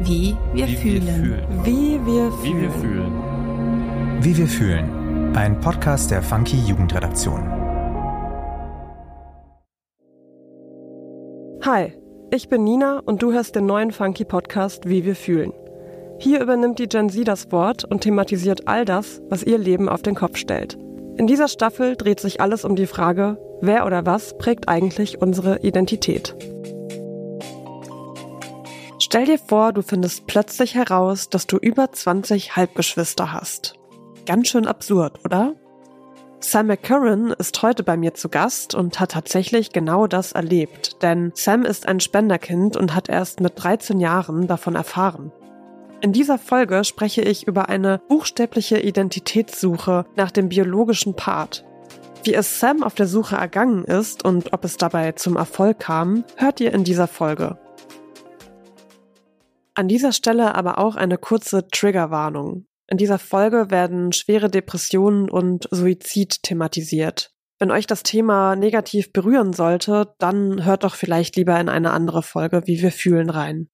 Wie wir Wie fühlen. wir fühlen. Wie wir Wie wir fühlen. fühlen. Wie wir fühlen. Ein Podcast der Funky Jugendredaktion. Hi, ich bin Nina und du hörst den neuen Funky Podcast Wie wir fühlen. Hier übernimmt die Gen Z das Wort und thematisiert all das, was ihr Leben auf den Kopf stellt. In dieser Staffel dreht sich alles um die Frage, wer oder was prägt eigentlich unsere Identität. Stell dir vor, du findest plötzlich heraus, dass du über 20 Halbgeschwister hast. Ganz schön absurd, oder? Sam McCurran ist heute bei mir zu Gast und hat tatsächlich genau das erlebt, denn Sam ist ein Spenderkind und hat erst mit 13 Jahren davon erfahren. In dieser Folge spreche ich über eine buchstäbliche Identitätssuche nach dem biologischen Part. Wie es Sam auf der Suche ergangen ist und ob es dabei zum Erfolg kam, hört ihr in dieser Folge. An dieser Stelle aber auch eine kurze Triggerwarnung. In dieser Folge werden schwere Depressionen und Suizid thematisiert. Wenn euch das Thema negativ berühren sollte, dann hört doch vielleicht lieber in eine andere Folge, wie wir fühlen rein.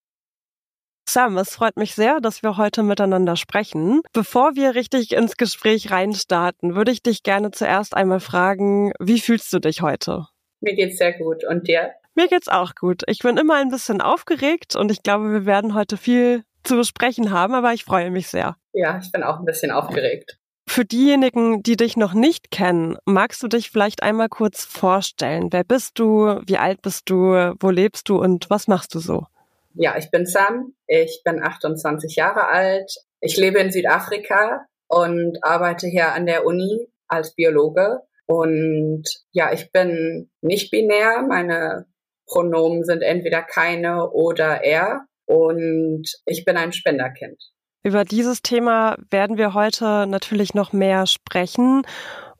Sam, es freut mich sehr, dass wir heute miteinander sprechen. Bevor wir richtig ins Gespräch reinstarten, würde ich dich gerne zuerst einmal fragen, wie fühlst du dich heute? Mir geht's sehr gut. Und dir? Mir geht's auch gut. Ich bin immer ein bisschen aufgeregt und ich glaube, wir werden heute viel zu besprechen haben, aber ich freue mich sehr. Ja, ich bin auch ein bisschen aufgeregt. Für diejenigen, die dich noch nicht kennen, magst du dich vielleicht einmal kurz vorstellen? Wer bist du? Wie alt bist du? Wo lebst du und was machst du so? Ja, ich bin Sam. Ich bin 28 Jahre alt. Ich lebe in Südafrika und arbeite hier an der Uni als Biologe. Und ja, ich bin nicht binär. Meine Pronomen sind entweder keine oder er. Und ich bin ein Spenderkind. Über dieses Thema werden wir heute natürlich noch mehr sprechen.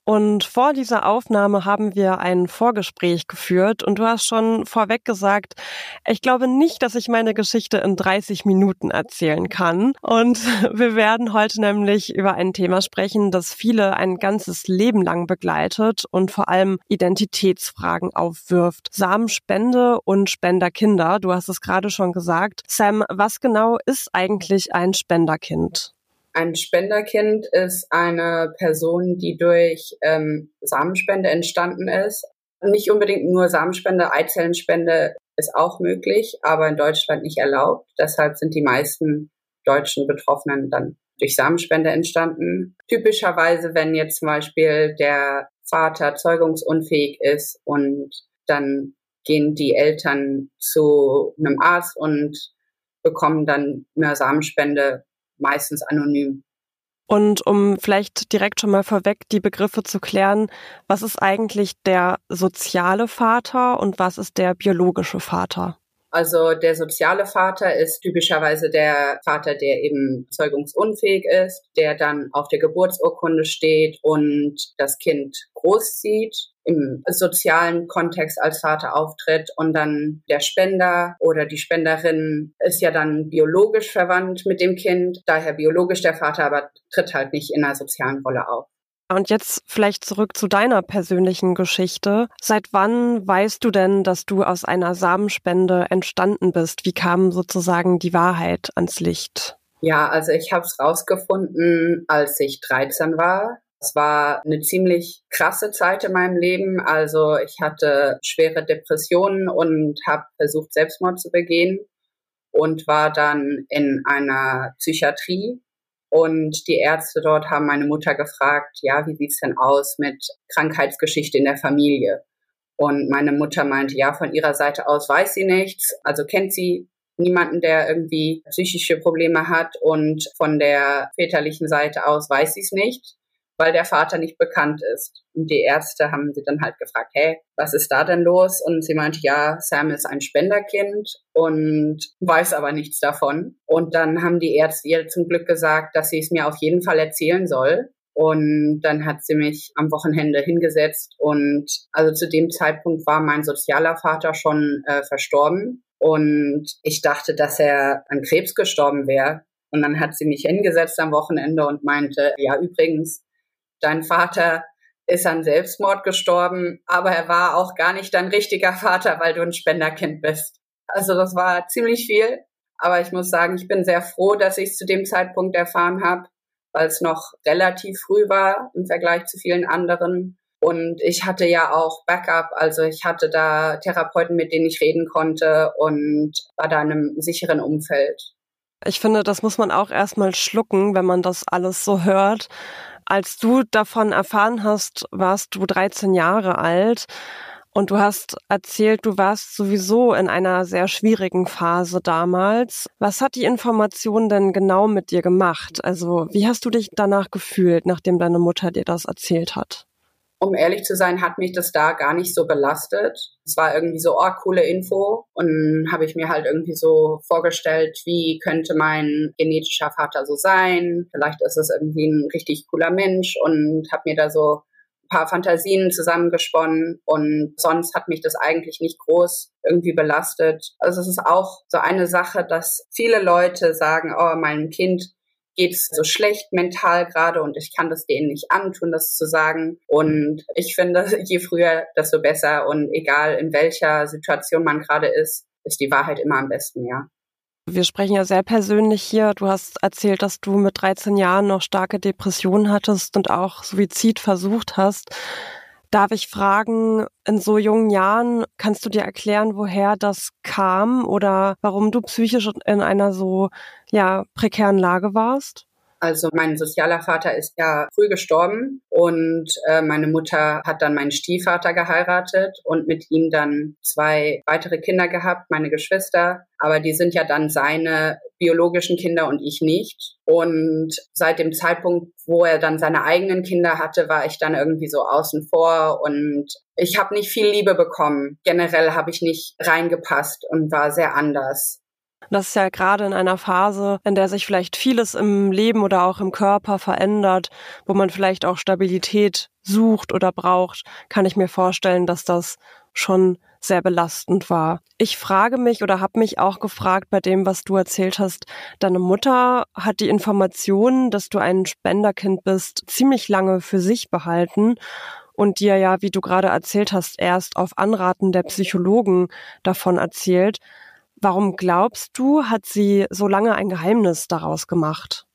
Und vor dieser Aufnahme haben wir ein Vorgespräch geführt und du hast schon vorweg gesagt, ich glaube nicht, dass ich meine Geschichte in 30 Minuten erzählen kann. Und wir werden heute nämlich über ein Thema sprechen, das viele ein ganzes Leben lang begleitet und vor allem Identitätsfragen aufwirft. Samenspende und Spenderkinder, du hast es gerade schon gesagt. Sam, was genau ist eigentlich ein Spenderkind? Ein Spenderkind ist eine Person, die durch ähm, Samenspende entstanden ist. Nicht unbedingt nur Samenspende, Eizellenspende ist auch möglich, aber in Deutschland nicht erlaubt. Deshalb sind die meisten deutschen Betroffenen dann durch Samenspende entstanden. Typischerweise, wenn jetzt zum Beispiel der Vater zeugungsunfähig ist und dann gehen die Eltern zu einem Arzt und bekommen dann eine Samenspende meistens anonym. Und um vielleicht direkt schon mal vorweg die Begriffe zu klären, was ist eigentlich der soziale Vater und was ist der biologische Vater? Also der soziale Vater ist typischerweise der Vater, der eben zeugungsunfähig ist, der dann auf der Geburtsurkunde steht und das Kind großzieht, im sozialen Kontext als Vater auftritt und dann der Spender oder die Spenderin ist ja dann biologisch verwandt mit dem Kind, daher biologisch der Vater, aber tritt halt nicht in einer sozialen Rolle auf. Und jetzt vielleicht zurück zu deiner persönlichen Geschichte. Seit wann weißt du denn, dass du aus einer Samenspende entstanden bist? Wie kam sozusagen die Wahrheit ans Licht? Ja, also ich habe es rausgefunden, als ich 13 war. Es war eine ziemlich krasse Zeit in meinem Leben. Also ich hatte schwere Depressionen und habe versucht, Selbstmord zu begehen und war dann in einer Psychiatrie. Und die Ärzte dort haben meine Mutter gefragt, ja, wie sieht's denn aus mit Krankheitsgeschichte in der Familie? Und meine Mutter meinte, ja, von ihrer Seite aus weiß sie nichts, also kennt sie niemanden, der irgendwie psychische Probleme hat. Und von der väterlichen Seite aus weiß sie es nicht, weil der Vater nicht bekannt ist. Und die Ärzte haben sie dann halt gefragt, hey, was ist da denn los? Und sie meinte, ja, Sam ist ein Spenderkind und weiß aber nichts davon. Und dann haben die Ärzte ihr zum Glück gesagt, dass sie es mir auf jeden Fall erzählen soll. Und dann hat sie mich am Wochenende hingesetzt und also zu dem Zeitpunkt war mein sozialer Vater schon äh, verstorben und ich dachte, dass er an Krebs gestorben wäre. Und dann hat sie mich hingesetzt am Wochenende und meinte, ja übrigens, dein Vater ist an Selbstmord gestorben, aber er war auch gar nicht dein richtiger Vater, weil du ein Spenderkind bist. Also das war ziemlich viel. Aber ich muss sagen, ich bin sehr froh, dass ich es zu dem Zeitpunkt erfahren habe, weil es noch relativ früh war im Vergleich zu vielen anderen. Und ich hatte ja auch Backup, also ich hatte da Therapeuten, mit denen ich reden konnte und war da in einem sicheren Umfeld. Ich finde, das muss man auch erstmal schlucken, wenn man das alles so hört. Als du davon erfahren hast, warst du 13 Jahre alt. Und du hast erzählt, du warst sowieso in einer sehr schwierigen Phase damals. Was hat die Information denn genau mit dir gemacht? Also wie hast du dich danach gefühlt, nachdem deine Mutter dir das erzählt hat? Um ehrlich zu sein, hat mich das da gar nicht so belastet. Es war irgendwie so, oh, coole Info. Und habe ich mir halt irgendwie so vorgestellt, wie könnte mein genetischer Vater so sein? Vielleicht ist es irgendwie ein richtig cooler Mensch und habe mir da so paar Fantasien zusammengesponnen und sonst hat mich das eigentlich nicht groß irgendwie belastet. Also es ist auch so eine Sache, dass viele Leute sagen, oh, meinem Kind geht es so schlecht mental gerade und ich kann das denen nicht antun, das zu sagen. Und ich finde, je früher, desto besser und egal in welcher Situation man gerade ist, ist die Wahrheit immer am besten, ja. Wir sprechen ja sehr persönlich hier. Du hast erzählt, dass du mit 13 Jahren noch starke Depressionen hattest und auch Suizid versucht hast. Darf ich fragen, in so jungen Jahren, kannst du dir erklären, woher das kam oder warum du psychisch in einer so, ja, prekären Lage warst? Also mein sozialer Vater ist ja früh gestorben und äh, meine Mutter hat dann meinen Stiefvater geheiratet und mit ihm dann zwei weitere Kinder gehabt, meine Geschwister. Aber die sind ja dann seine biologischen Kinder und ich nicht. Und seit dem Zeitpunkt, wo er dann seine eigenen Kinder hatte, war ich dann irgendwie so außen vor und ich habe nicht viel Liebe bekommen. Generell habe ich nicht reingepasst und war sehr anders. Das ist ja gerade in einer Phase, in der sich vielleicht vieles im Leben oder auch im Körper verändert, wo man vielleicht auch Stabilität sucht oder braucht, kann ich mir vorstellen, dass das schon sehr belastend war. Ich frage mich oder habe mich auch gefragt bei dem, was du erzählt hast, deine Mutter hat die Information, dass du ein Spenderkind bist, ziemlich lange für sich behalten und dir ja, wie du gerade erzählt hast, erst auf Anraten der Psychologen davon erzählt. Warum glaubst du, hat sie so lange ein Geheimnis daraus gemacht?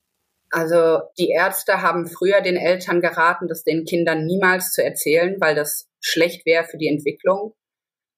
Also die Ärzte haben früher den Eltern geraten, das den Kindern niemals zu erzählen, weil das schlecht wäre für die Entwicklung,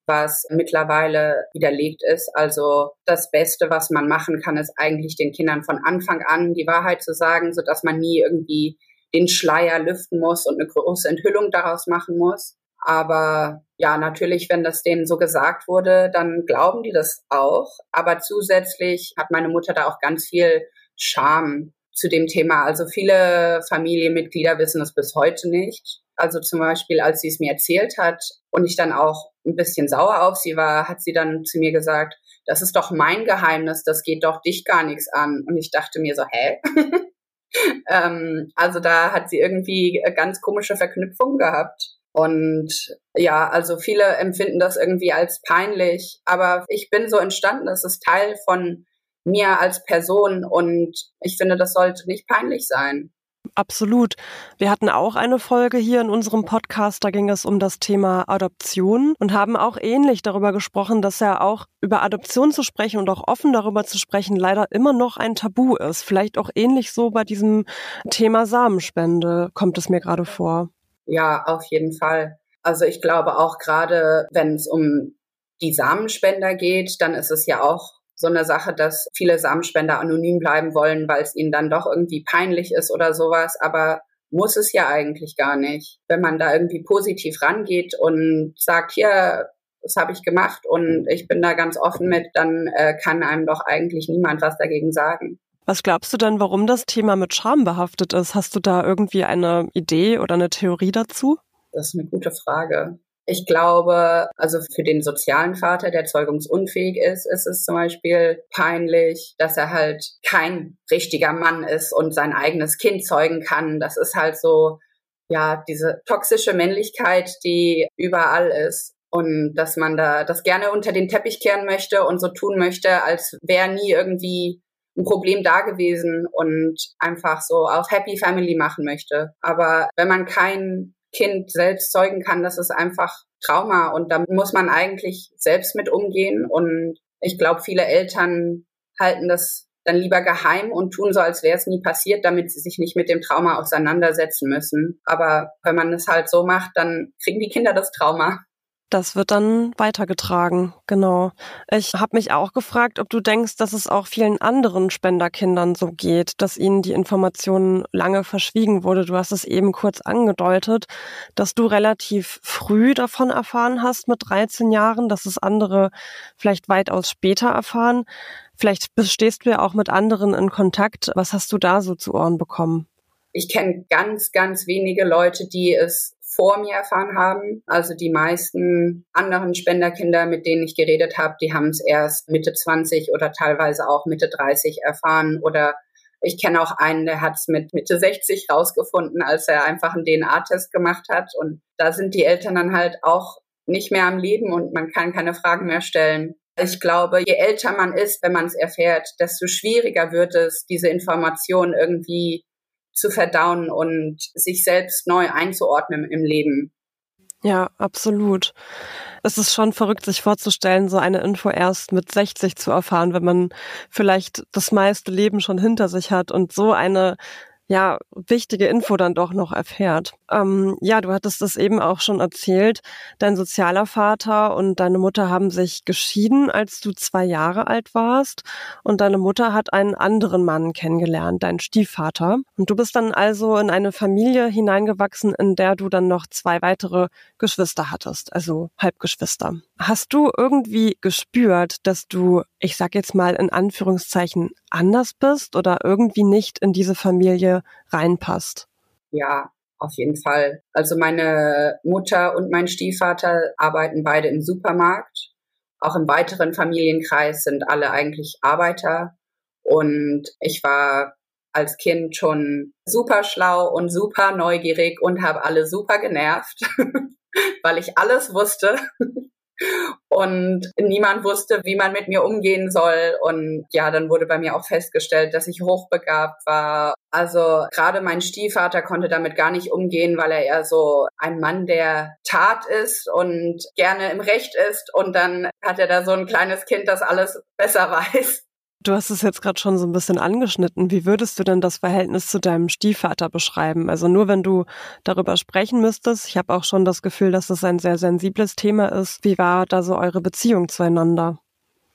was mittlerweile widerlegt ist. Also das Beste, was man machen kann, ist eigentlich den Kindern von Anfang an die Wahrheit zu sagen, sodass man nie irgendwie den Schleier lüften muss und eine große Enthüllung daraus machen muss. Aber ja, natürlich, wenn das denen so gesagt wurde, dann glauben die das auch. Aber zusätzlich hat meine Mutter da auch ganz viel Scham zu dem Thema. Also viele Familienmitglieder wissen es bis heute nicht. Also zum Beispiel, als sie es mir erzählt hat und ich dann auch ein bisschen sauer auf sie war, hat sie dann zu mir gesagt, das ist doch mein Geheimnis, das geht doch dich gar nichts an. Und ich dachte mir so, hä? ähm, also da hat sie irgendwie ganz komische Verknüpfungen gehabt. Und ja, also viele empfinden das irgendwie als peinlich, aber ich bin so entstanden, das ist Teil von mir als Person und ich finde, das sollte nicht peinlich sein. Absolut. Wir hatten auch eine Folge hier in unserem Podcast, da ging es um das Thema Adoption und haben auch ähnlich darüber gesprochen, dass ja auch über Adoption zu sprechen und auch offen darüber zu sprechen leider immer noch ein Tabu ist. Vielleicht auch ähnlich so bei diesem Thema Samenspende kommt es mir gerade vor. Ja, auf jeden Fall. Also ich glaube auch gerade, wenn es um die Samenspender geht, dann ist es ja auch so eine Sache, dass viele Samenspender anonym bleiben wollen, weil es ihnen dann doch irgendwie peinlich ist oder sowas. Aber muss es ja eigentlich gar nicht. Wenn man da irgendwie positiv rangeht und sagt, hier, das habe ich gemacht und ich bin da ganz offen mit, dann äh, kann einem doch eigentlich niemand was dagegen sagen. Was glaubst du denn, warum das Thema mit Scham behaftet ist? Hast du da irgendwie eine Idee oder eine Theorie dazu? Das ist eine gute Frage. Ich glaube, also für den sozialen Vater, der zeugungsunfähig ist, ist es zum Beispiel peinlich, dass er halt kein richtiger Mann ist und sein eigenes Kind zeugen kann. Das ist halt so, ja, diese toxische Männlichkeit, die überall ist. Und dass man da das gerne unter den Teppich kehren möchte und so tun möchte, als wäre nie irgendwie ein Problem da gewesen und einfach so auf Happy Family machen möchte. Aber wenn man kein Kind selbst zeugen kann, das ist einfach Trauma und da muss man eigentlich selbst mit umgehen. Und ich glaube, viele Eltern halten das dann lieber geheim und tun so, als wäre es nie passiert, damit sie sich nicht mit dem Trauma auseinandersetzen müssen. Aber wenn man es halt so macht, dann kriegen die Kinder das Trauma. Das wird dann weitergetragen, genau. Ich habe mich auch gefragt, ob du denkst, dass es auch vielen anderen Spenderkindern so geht, dass ihnen die Information lange verschwiegen wurde. Du hast es eben kurz angedeutet, dass du relativ früh davon erfahren hast mit 13 Jahren, dass es andere vielleicht weitaus später erfahren. Vielleicht stehst du ja auch mit anderen in Kontakt. Was hast du da so zu Ohren bekommen? Ich kenne ganz, ganz wenige Leute, die es vor mir erfahren haben. Also die meisten anderen Spenderkinder, mit denen ich geredet habe, die haben es erst Mitte 20 oder teilweise auch Mitte 30 erfahren. Oder ich kenne auch einen, der hat es mit Mitte 60 rausgefunden, als er einfach einen DNA-Test gemacht hat. Und da sind die Eltern dann halt auch nicht mehr am Leben und man kann keine Fragen mehr stellen. Ich glaube, je älter man ist, wenn man es erfährt, desto schwieriger wird es, diese Information irgendwie zu verdauen und sich selbst neu einzuordnen im Leben. Ja, absolut. Es ist schon verrückt, sich vorzustellen, so eine Info erst mit 60 zu erfahren, wenn man vielleicht das meiste Leben schon hinter sich hat und so eine ja, wichtige Info dann doch noch erfährt. Ähm, ja, du hattest das eben auch schon erzählt. Dein sozialer Vater und deine Mutter haben sich geschieden, als du zwei Jahre alt warst. Und deine Mutter hat einen anderen Mann kennengelernt, deinen Stiefvater. Und du bist dann also in eine Familie hineingewachsen, in der du dann noch zwei weitere Geschwister hattest, also Halbgeschwister. Hast du irgendwie gespürt, dass du, ich sag jetzt mal in Anführungszeichen, anders bist oder irgendwie nicht in diese Familie reinpasst? Ja, auf jeden Fall. Also meine Mutter und mein Stiefvater arbeiten beide im Supermarkt. Auch im weiteren Familienkreis sind alle eigentlich Arbeiter. Und ich war als Kind schon super schlau und super neugierig und habe alle super genervt, weil ich alles wusste und niemand wusste, wie man mit mir umgehen soll. Und ja, dann wurde bei mir auch festgestellt, dass ich hochbegabt war. Also gerade mein Stiefvater konnte damit gar nicht umgehen, weil er eher so ein Mann der Tat ist und gerne im Recht ist. Und dann hat er da so ein kleines Kind, das alles besser weiß. Du hast es jetzt gerade schon so ein bisschen angeschnitten. Wie würdest du denn das Verhältnis zu deinem Stiefvater beschreiben? Also nur wenn du darüber sprechen müsstest. Ich habe auch schon das Gefühl, dass es ein sehr sensibles Thema ist. Wie war da so eure Beziehung zueinander?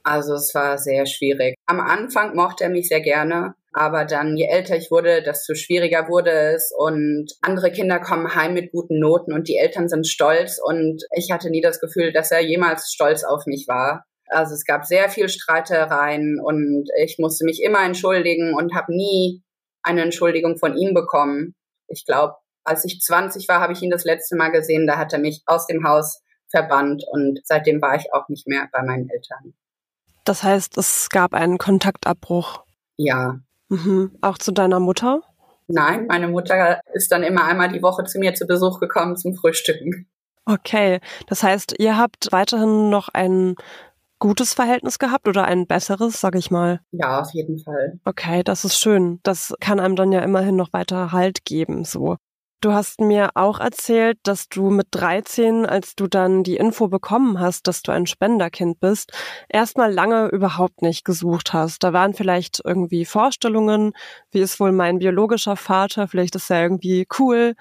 Also es war sehr schwierig. Am Anfang mochte er mich sehr gerne, aber dann, je älter ich wurde, desto schwieriger wurde es und andere Kinder kommen heim mit guten Noten und die Eltern sind stolz und ich hatte nie das Gefühl, dass er jemals stolz auf mich war. Also es gab sehr viel Streitereien und ich musste mich immer entschuldigen und habe nie eine Entschuldigung von ihm bekommen. Ich glaube, als ich 20 war, habe ich ihn das letzte Mal gesehen. Da hat er mich aus dem Haus verbannt und seitdem war ich auch nicht mehr bei meinen Eltern. Das heißt, es gab einen Kontaktabbruch. Ja. Mhm. Auch zu deiner Mutter? Nein, meine Mutter ist dann immer einmal die Woche zu mir zu Besuch gekommen zum Frühstücken. Okay, das heißt, ihr habt weiterhin noch einen gutes Verhältnis gehabt oder ein besseres, sag ich mal? Ja, auf jeden Fall. Okay, das ist schön. Das kann einem dann ja immerhin noch weiter Halt geben, so. Du hast mir auch erzählt, dass du mit 13, als du dann die Info bekommen hast, dass du ein Spenderkind bist, erstmal lange überhaupt nicht gesucht hast. Da waren vielleicht irgendwie Vorstellungen, wie ist wohl mein biologischer Vater, vielleicht ist er irgendwie cool.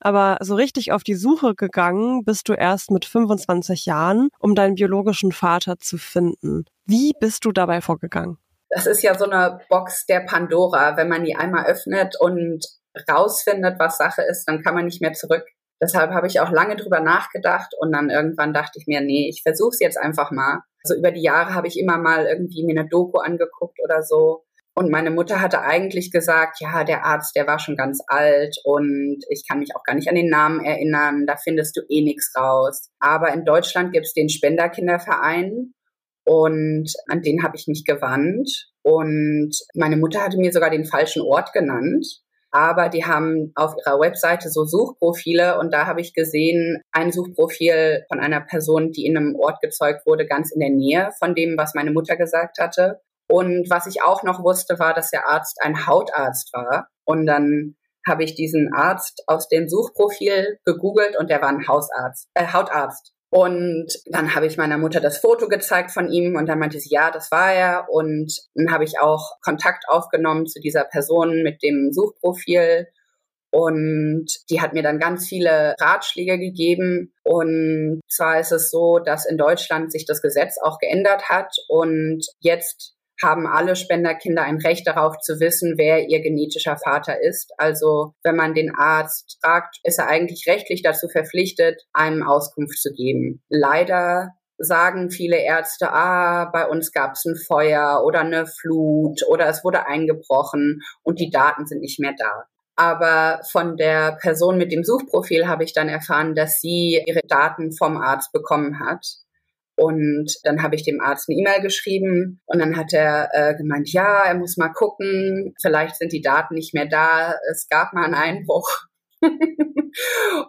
Aber so richtig auf die Suche gegangen bist du erst mit 25 Jahren, um deinen biologischen Vater zu finden. Wie bist du dabei vorgegangen? Das ist ja so eine Box der Pandora. Wenn man die einmal öffnet und rausfindet, was Sache ist, dann kann man nicht mehr zurück. Deshalb habe ich auch lange drüber nachgedacht und dann irgendwann dachte ich mir, nee, ich versuche es jetzt einfach mal. Also über die Jahre habe ich immer mal irgendwie mir eine Doku angeguckt oder so. Und meine Mutter hatte eigentlich gesagt, ja, der Arzt, der war schon ganz alt und ich kann mich auch gar nicht an den Namen erinnern, da findest du eh nichts raus. Aber in Deutschland gibt es den Spenderkinderverein und an den habe ich mich gewandt. Und meine Mutter hatte mir sogar den falschen Ort genannt aber die haben auf ihrer Webseite so Suchprofile und da habe ich gesehen, ein Suchprofil von einer Person, die in einem Ort gezeugt wurde, ganz in der Nähe von dem, was meine Mutter gesagt hatte. Und was ich auch noch wusste, war, dass der Arzt ein Hautarzt war. Und dann habe ich diesen Arzt aus dem Suchprofil gegoogelt und der war ein Hausarzt, äh, Hautarzt. Und dann habe ich meiner Mutter das Foto gezeigt von ihm und dann meinte sie, ja, das war er. Und dann habe ich auch Kontakt aufgenommen zu dieser Person mit dem Suchprofil. Und die hat mir dann ganz viele Ratschläge gegeben. Und zwar ist es so, dass in Deutschland sich das Gesetz auch geändert hat und jetzt haben alle Spenderkinder ein Recht darauf zu wissen, wer ihr genetischer Vater ist. Also wenn man den Arzt fragt, ist er eigentlich rechtlich dazu verpflichtet, einem Auskunft zu geben. Leider sagen viele Ärzte, ah, bei uns gab es ein Feuer oder eine Flut oder es wurde eingebrochen und die Daten sind nicht mehr da. Aber von der Person mit dem Suchprofil habe ich dann erfahren, dass sie ihre Daten vom Arzt bekommen hat und dann habe ich dem Arzt eine E-Mail geschrieben und dann hat er äh, gemeint, ja, er muss mal gucken, vielleicht sind die Daten nicht mehr da, es gab mal einen Einbruch.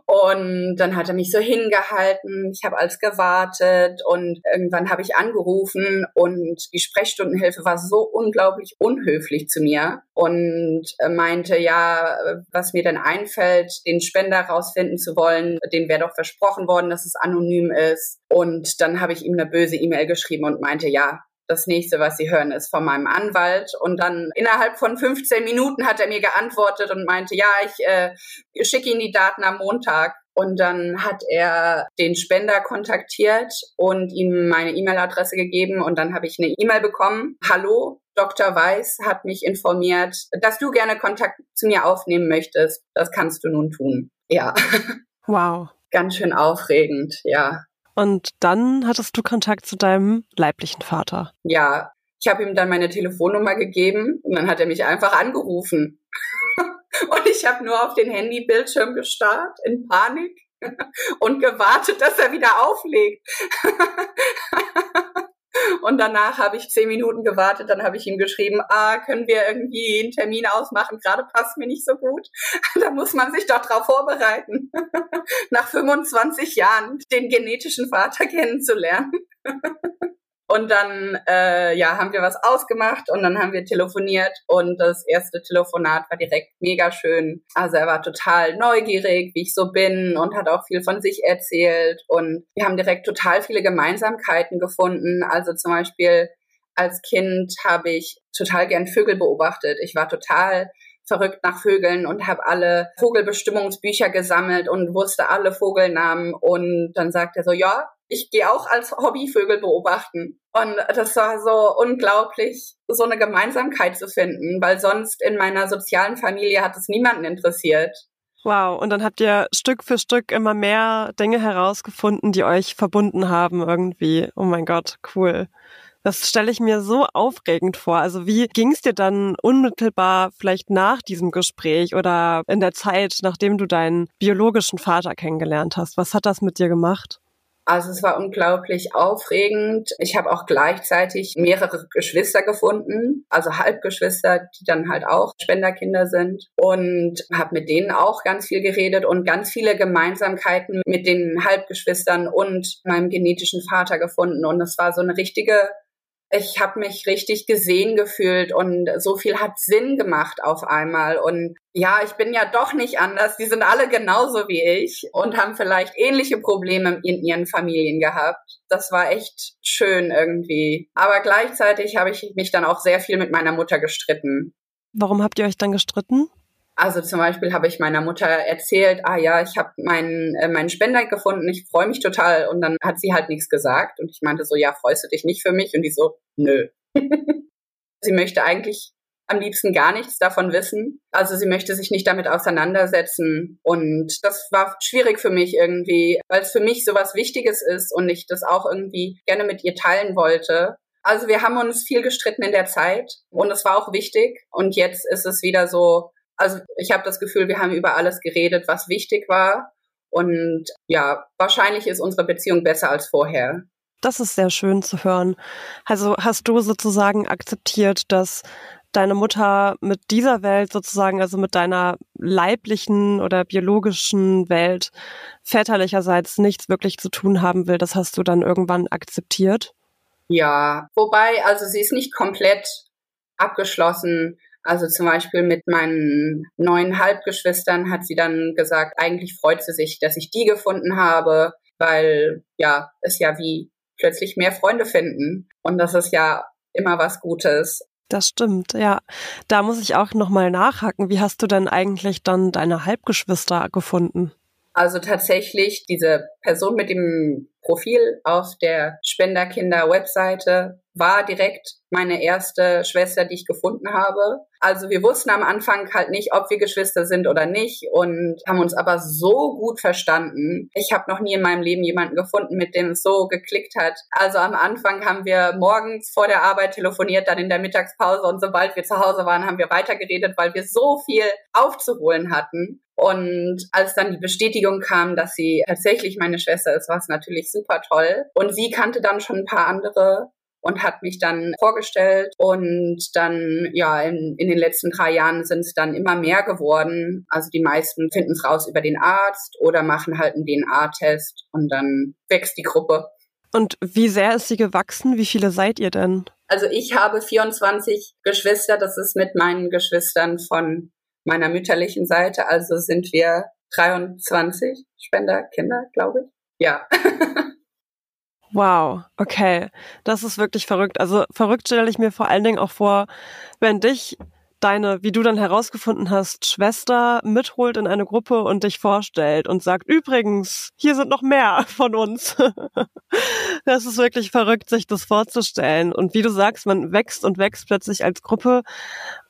Und dann hat er mich so hingehalten, ich habe alles gewartet und irgendwann habe ich angerufen und die Sprechstundenhilfe war so unglaublich unhöflich zu mir und meinte, ja, was mir denn einfällt, den Spender rausfinden zu wollen, dem wäre doch versprochen worden, dass es anonym ist. Und dann habe ich ihm eine böse E-Mail geschrieben und meinte, ja, das nächste, was Sie hören, ist von meinem Anwalt. Und dann innerhalb von 15 Minuten hat er mir geantwortet und meinte, ja, ich äh, schicke Ihnen die Daten am Montag. Und dann hat er den Spender kontaktiert und ihm meine E-Mail-Adresse gegeben. Und dann habe ich eine E-Mail bekommen. Hallo, Dr. Weiß hat mich informiert, dass du gerne Kontakt zu mir aufnehmen möchtest. Das kannst du nun tun. Ja. Wow. Ganz schön aufregend, ja. Und dann hattest du Kontakt zu deinem leiblichen Vater. Ja, ich habe ihm dann meine Telefonnummer gegeben und dann hat er mich einfach angerufen. und ich habe nur auf den Handybildschirm gestarrt in Panik und gewartet, dass er wieder auflegt. Und danach habe ich zehn Minuten gewartet, dann habe ich ihm geschrieben, ah, können wir irgendwie einen Termin ausmachen? Gerade passt mir nicht so gut. da muss man sich doch darauf vorbereiten, nach 25 Jahren den genetischen Vater kennenzulernen. Und dann äh, ja, haben wir was ausgemacht und dann haben wir telefoniert und das erste Telefonat war direkt mega schön. Also er war total neugierig, wie ich so bin und hat auch viel von sich erzählt und wir haben direkt total viele Gemeinsamkeiten gefunden. Also zum Beispiel als Kind habe ich total gern Vögel beobachtet. Ich war total verrückt nach Vögeln und habe alle Vogelbestimmungsbücher gesammelt und wusste alle Vogelnamen. Und dann sagt er so, ja, ich gehe auch als Hobbyvögel beobachten. Und das war so unglaublich, so eine Gemeinsamkeit zu finden, weil sonst in meiner sozialen Familie hat es niemanden interessiert. Wow, und dann habt ihr Stück für Stück immer mehr Dinge herausgefunden, die euch verbunden haben irgendwie. Oh mein Gott, cool. Das stelle ich mir so aufregend vor. Also wie ging es dir dann unmittelbar vielleicht nach diesem Gespräch oder in der Zeit, nachdem du deinen biologischen Vater kennengelernt hast? Was hat das mit dir gemacht? Also es war unglaublich aufregend. Ich habe auch gleichzeitig mehrere Geschwister gefunden, also Halbgeschwister, die dann halt auch Spenderkinder sind und habe mit denen auch ganz viel geredet und ganz viele Gemeinsamkeiten mit den Halbgeschwistern und meinem genetischen Vater gefunden und es war so eine richtige ich habe mich richtig gesehen gefühlt und so viel hat Sinn gemacht auf einmal. Und ja, ich bin ja doch nicht anders. Die sind alle genauso wie ich und haben vielleicht ähnliche Probleme in ihren Familien gehabt. Das war echt schön irgendwie. Aber gleichzeitig habe ich mich dann auch sehr viel mit meiner Mutter gestritten. Warum habt ihr euch dann gestritten? Also zum Beispiel habe ich meiner Mutter erzählt, ah ja, ich habe meinen äh, meinen Spender gefunden, ich freue mich total. Und dann hat sie halt nichts gesagt. Und ich meinte so, ja, freust du dich nicht für mich? Und die so, nö. sie möchte eigentlich am liebsten gar nichts davon wissen. Also sie möchte sich nicht damit auseinandersetzen. Und das war schwierig für mich irgendwie, weil es für mich so was Wichtiges ist und ich das auch irgendwie gerne mit ihr teilen wollte. Also wir haben uns viel gestritten in der Zeit und es war auch wichtig. Und jetzt ist es wieder so, also ich habe das Gefühl, wir haben über alles geredet, was wichtig war. Und ja, wahrscheinlich ist unsere Beziehung besser als vorher. Das ist sehr schön zu hören. Also hast du sozusagen akzeptiert, dass deine Mutter mit dieser Welt sozusagen, also mit deiner leiblichen oder biologischen Welt väterlicherseits nichts wirklich zu tun haben will. Das hast du dann irgendwann akzeptiert? Ja, wobei, also sie ist nicht komplett abgeschlossen. Also zum Beispiel mit meinen neuen Halbgeschwistern hat sie dann gesagt, eigentlich freut sie sich, dass ich die gefunden habe. weil ja, es ja wie plötzlich mehr Freunde finden. Und das ist ja immer was Gutes. Das stimmt, ja. Da muss ich auch nochmal nachhaken. Wie hast du denn eigentlich dann deine Halbgeschwister gefunden? Also tatsächlich diese Person mit dem Profil auf der Spenderkinder-Webseite war direkt meine erste Schwester, die ich gefunden habe. Also wir wussten am Anfang halt nicht, ob wir Geschwister sind oder nicht und haben uns aber so gut verstanden. Ich habe noch nie in meinem Leben jemanden gefunden, mit dem es so geklickt hat. Also am Anfang haben wir morgens vor der Arbeit telefoniert, dann in der Mittagspause und sobald wir zu Hause waren, haben wir weitergeredet, weil wir so viel aufzuholen hatten. Und als dann die Bestätigung kam, dass sie tatsächlich meine Schwester ist, war es natürlich super toll. Und sie kannte dann schon ein paar andere und hat mich dann vorgestellt und dann ja in, in den letzten drei Jahren sind es dann immer mehr geworden. Also die meisten finden es raus über den Arzt oder machen halt einen DNA-Test und dann wächst die Gruppe. Und wie sehr ist sie gewachsen? Wie viele seid ihr denn? Also ich habe 24 Geschwister. Das ist mit meinen Geschwistern von meiner mütterlichen Seite. Also sind wir 23 Spenderkinder, glaube ich. Ja. Wow, okay. Das ist wirklich verrückt. Also verrückt stelle ich mir vor allen Dingen auch vor, wenn dich deine, wie du dann herausgefunden hast, Schwester mitholt in eine Gruppe und dich vorstellt und sagt, übrigens, hier sind noch mehr von uns. das ist wirklich verrückt, sich das vorzustellen. Und wie du sagst, man wächst und wächst plötzlich als Gruppe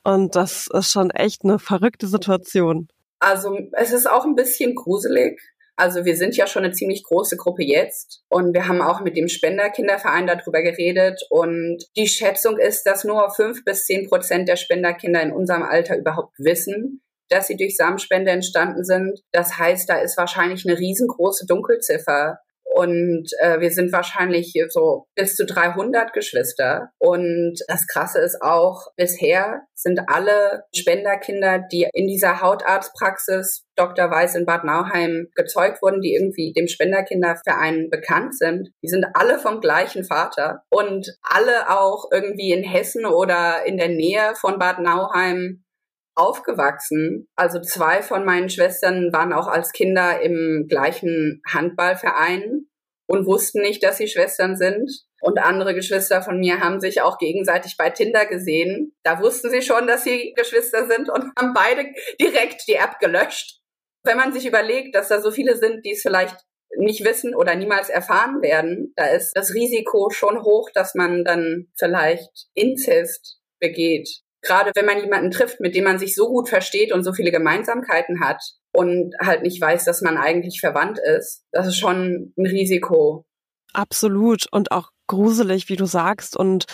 und das ist schon echt eine verrückte Situation. Also es ist auch ein bisschen gruselig, also wir sind ja schon eine ziemlich große Gruppe jetzt. Und wir haben auch mit dem Spenderkinderverein darüber geredet. Und die Schätzung ist, dass nur fünf bis zehn Prozent der Spenderkinder in unserem Alter überhaupt wissen, dass sie durch Samenspende entstanden sind. Das heißt, da ist wahrscheinlich eine riesengroße Dunkelziffer und äh, wir sind wahrscheinlich so bis zu 300 Geschwister. Und das Krasse ist auch, bisher sind alle Spenderkinder, die in dieser Hautarztpraxis Dr. Weiß in Bad Nauheim gezeugt wurden, die irgendwie dem Spenderkinderverein bekannt sind, die sind alle vom gleichen Vater und alle auch irgendwie in Hessen oder in der Nähe von Bad Nauheim aufgewachsen. Also zwei von meinen Schwestern waren auch als Kinder im gleichen Handballverein und wussten nicht, dass sie Schwestern sind. Und andere Geschwister von mir haben sich auch gegenseitig bei Tinder gesehen. Da wussten sie schon, dass sie Geschwister sind und haben beide direkt die App gelöscht. Wenn man sich überlegt, dass da so viele sind, die es vielleicht nicht wissen oder niemals erfahren werden, da ist das Risiko schon hoch, dass man dann vielleicht Inzest begeht gerade wenn man jemanden trifft, mit dem man sich so gut versteht und so viele Gemeinsamkeiten hat und halt nicht weiß, dass man eigentlich verwandt ist, das ist schon ein Risiko. Absolut und auch gruselig, wie du sagst, und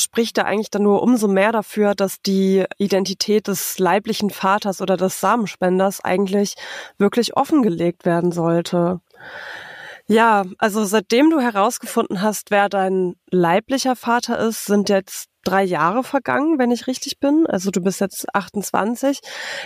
spricht da eigentlich dann nur umso mehr dafür, dass die Identität des leiblichen Vaters oder des Samenspenders eigentlich wirklich offengelegt werden sollte. Ja, also seitdem du herausgefunden hast, wer dein leiblicher Vater ist, sind jetzt drei Jahre vergangen, wenn ich richtig bin. Also du bist jetzt 28.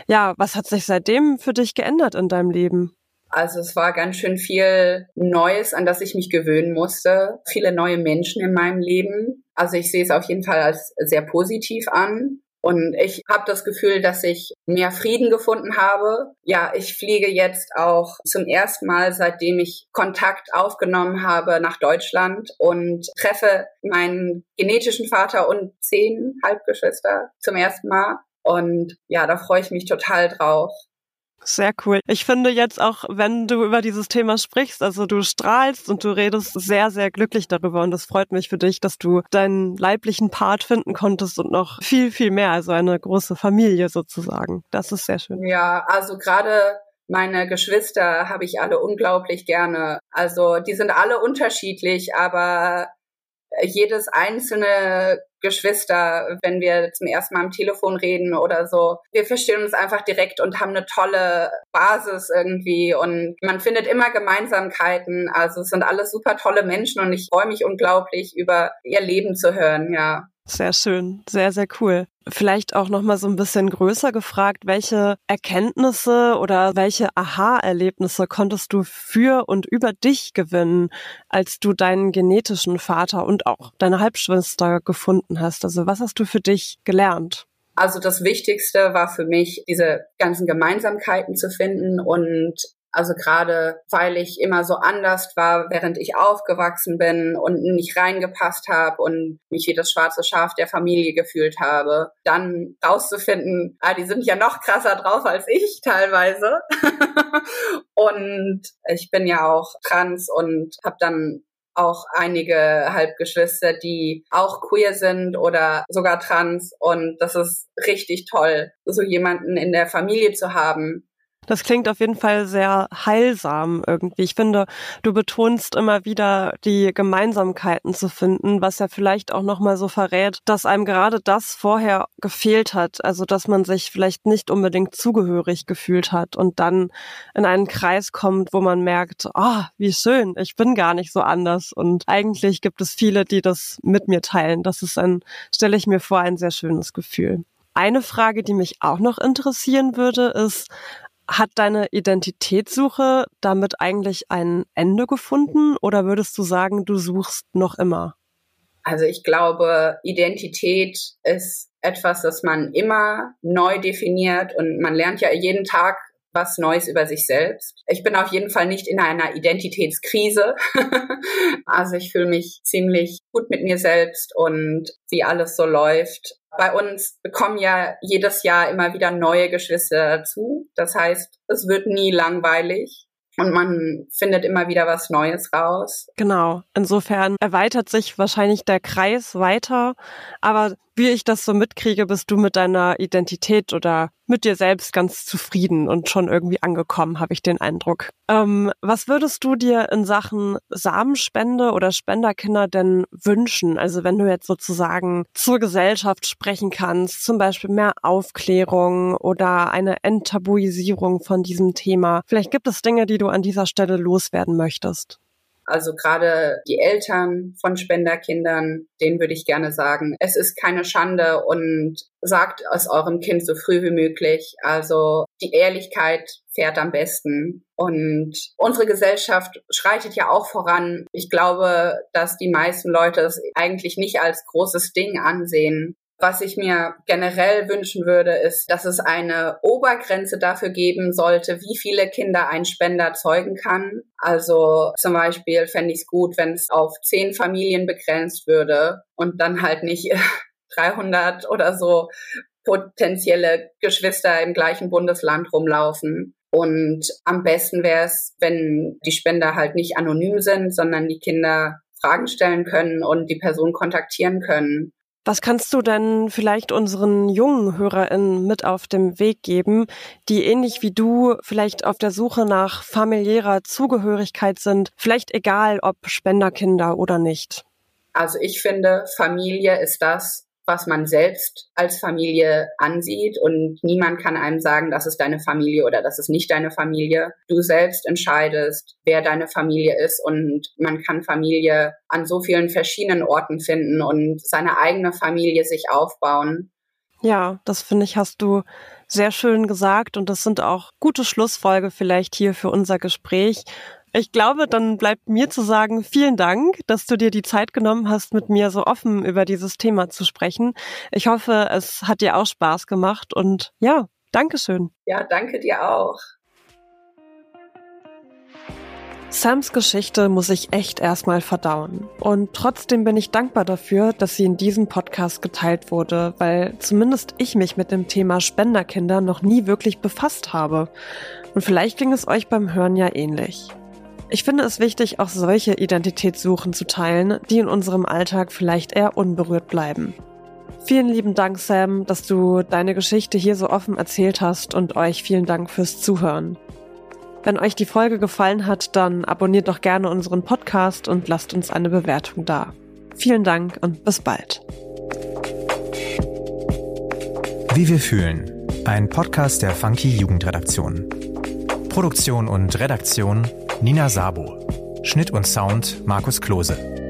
Ja, was hat sich seitdem für dich geändert in deinem Leben? Also es war ganz schön viel Neues, an das ich mich gewöhnen musste. Viele neue Menschen in meinem Leben. Also ich sehe es auf jeden Fall als sehr positiv an. Und ich habe das Gefühl, dass ich mehr Frieden gefunden habe. Ja, ich fliege jetzt auch zum ersten Mal, seitdem ich Kontakt aufgenommen habe nach Deutschland und treffe meinen genetischen Vater und zehn Halbgeschwister zum ersten Mal. Und ja, da freue ich mich total drauf. Sehr cool. Ich finde jetzt auch, wenn du über dieses Thema sprichst, also du strahlst und du redest sehr, sehr glücklich darüber und das freut mich für dich, dass du deinen leiblichen Part finden konntest und noch viel, viel mehr, also eine große Familie sozusagen. Das ist sehr schön. Ja, also gerade meine Geschwister habe ich alle unglaublich gerne. Also die sind alle unterschiedlich, aber jedes einzelne Geschwister, wenn wir zum ersten Mal am Telefon reden oder so. Wir verstehen uns einfach direkt und haben eine tolle Basis irgendwie und man findet immer Gemeinsamkeiten. Also es sind alles super tolle Menschen und ich freue mich unglaublich über ihr Leben zu hören, ja. Sehr schön, sehr, sehr cool. Vielleicht auch nochmal so ein bisschen größer gefragt, welche Erkenntnisse oder welche Aha-Erlebnisse konntest du für und über dich gewinnen, als du deinen genetischen Vater und auch deine Halbschwester gefunden hast? Also was hast du für dich gelernt? Also das Wichtigste war für mich, diese ganzen Gemeinsamkeiten zu finden und Also gerade weil ich immer so anders war, während ich aufgewachsen bin und nicht reingepasst habe und mich wie das schwarze Schaf der Familie gefühlt habe, dann rauszufinden, ah, die sind ja noch krasser drauf als ich teilweise. und ich bin ja auch trans und habe dann auch einige Halbgeschwister, die auch queer sind oder sogar trans. Und das ist richtig toll, so jemanden in der Familie zu haben, das klingt auf jeden Fall sehr heilsam irgendwie. Ich finde, du betonst immer wieder die Gemeinsamkeiten zu finden, was ja vielleicht auch nochmal so verrät, dass einem gerade das vorher gefehlt hat. Also, dass man sich vielleicht nicht unbedingt zugehörig gefühlt hat und dann in einen Kreis kommt, wo man merkt, ah, oh, wie schön, ich bin gar nicht so anders. Und eigentlich gibt es viele, die das mit mir teilen. Das ist ein, stelle ich mir vor, ein sehr schönes Gefühl. Eine Frage, die mich auch noch interessieren würde, ist, hat deine Identitätssuche damit eigentlich ein Ende gefunden oder würdest du sagen, du suchst noch immer? Also ich glaube, Identität ist etwas, das man immer neu definiert und man lernt ja jeden Tag was Neues über sich selbst. Ich bin auf jeden Fall nicht in einer Identitätskrise. also ich fühle mich ziemlich gut mit mir selbst und wie alles so läuft. Bei uns bekommen ja jedes Jahr immer wieder neue Geschwister dazu. Das heißt, es wird nie langweilig und man findet immer wieder was Neues raus. Genau. Insofern erweitert sich wahrscheinlich der Kreis weiter. Aber wie ich das so mitkriege, bist du mit deiner Identität oder mit dir selbst ganz zufrieden und schon irgendwie angekommen, habe ich den Eindruck. Ähm, was würdest du dir in Sachen Samenspende oder Spenderkinder denn wünschen? Also wenn du jetzt sozusagen zur Gesellschaft sprechen kannst, zum Beispiel mehr Aufklärung oder eine Enttabuisierung von diesem Thema. Vielleicht gibt es Dinge, die du an dieser Stelle loswerden möchtest. Also gerade die Eltern von Spenderkindern, denen würde ich gerne sagen, es ist keine Schande und sagt es eurem Kind so früh wie möglich. Also die Ehrlichkeit fährt am besten. Und unsere Gesellschaft schreitet ja auch voran. Ich glaube, dass die meisten Leute es eigentlich nicht als großes Ding ansehen, was ich mir generell wünschen würde, ist, dass es eine Obergrenze dafür geben sollte, wie viele Kinder ein Spender zeugen kann. Also zum Beispiel fände ich es gut, wenn es auf zehn Familien begrenzt würde und dann halt nicht 300 oder so potenzielle Geschwister im gleichen Bundesland rumlaufen. Und am besten wäre es, wenn die Spender halt nicht anonym sind, sondern die Kinder Fragen stellen können und die Person kontaktieren können. Was kannst du denn vielleicht unseren jungen HörerInnen mit auf dem Weg geben, die ähnlich wie du vielleicht auf der Suche nach familiärer Zugehörigkeit sind, vielleicht egal ob Spenderkinder oder nicht? Also ich finde, Familie ist das, was man selbst als Familie ansieht und niemand kann einem sagen, das ist deine Familie oder das ist nicht deine Familie. Du selbst entscheidest, wer deine Familie ist und man kann Familie an so vielen verschiedenen Orten finden und seine eigene Familie sich aufbauen. Ja, das finde ich, hast du sehr schön gesagt und das sind auch gute Schlussfolge vielleicht hier für unser Gespräch. Ich glaube, dann bleibt mir zu sagen, vielen Dank, dass du dir die Zeit genommen hast, mit mir so offen über dieses Thema zu sprechen. Ich hoffe, es hat dir auch Spaß gemacht und ja, Dankeschön. Ja, danke dir auch. Sams Geschichte muss ich echt erstmal verdauen. Und trotzdem bin ich dankbar dafür, dass sie in diesem Podcast geteilt wurde, weil zumindest ich mich mit dem Thema Spenderkinder noch nie wirklich befasst habe. Und vielleicht ging es euch beim Hören ja ähnlich. Ich finde es wichtig, auch solche Identitätssuchen zu teilen, die in unserem Alltag vielleicht eher unberührt bleiben. Vielen lieben Dank, Sam, dass du deine Geschichte hier so offen erzählt hast und euch vielen Dank fürs Zuhören. Wenn euch die Folge gefallen hat, dann abonniert doch gerne unseren Podcast und lasst uns eine Bewertung da. Vielen Dank und bis bald. Wie wir fühlen. Ein Podcast der Funky Jugendredaktion. Produktion und Redaktion Nina Sabo. Schnitt und Sound Markus Klose.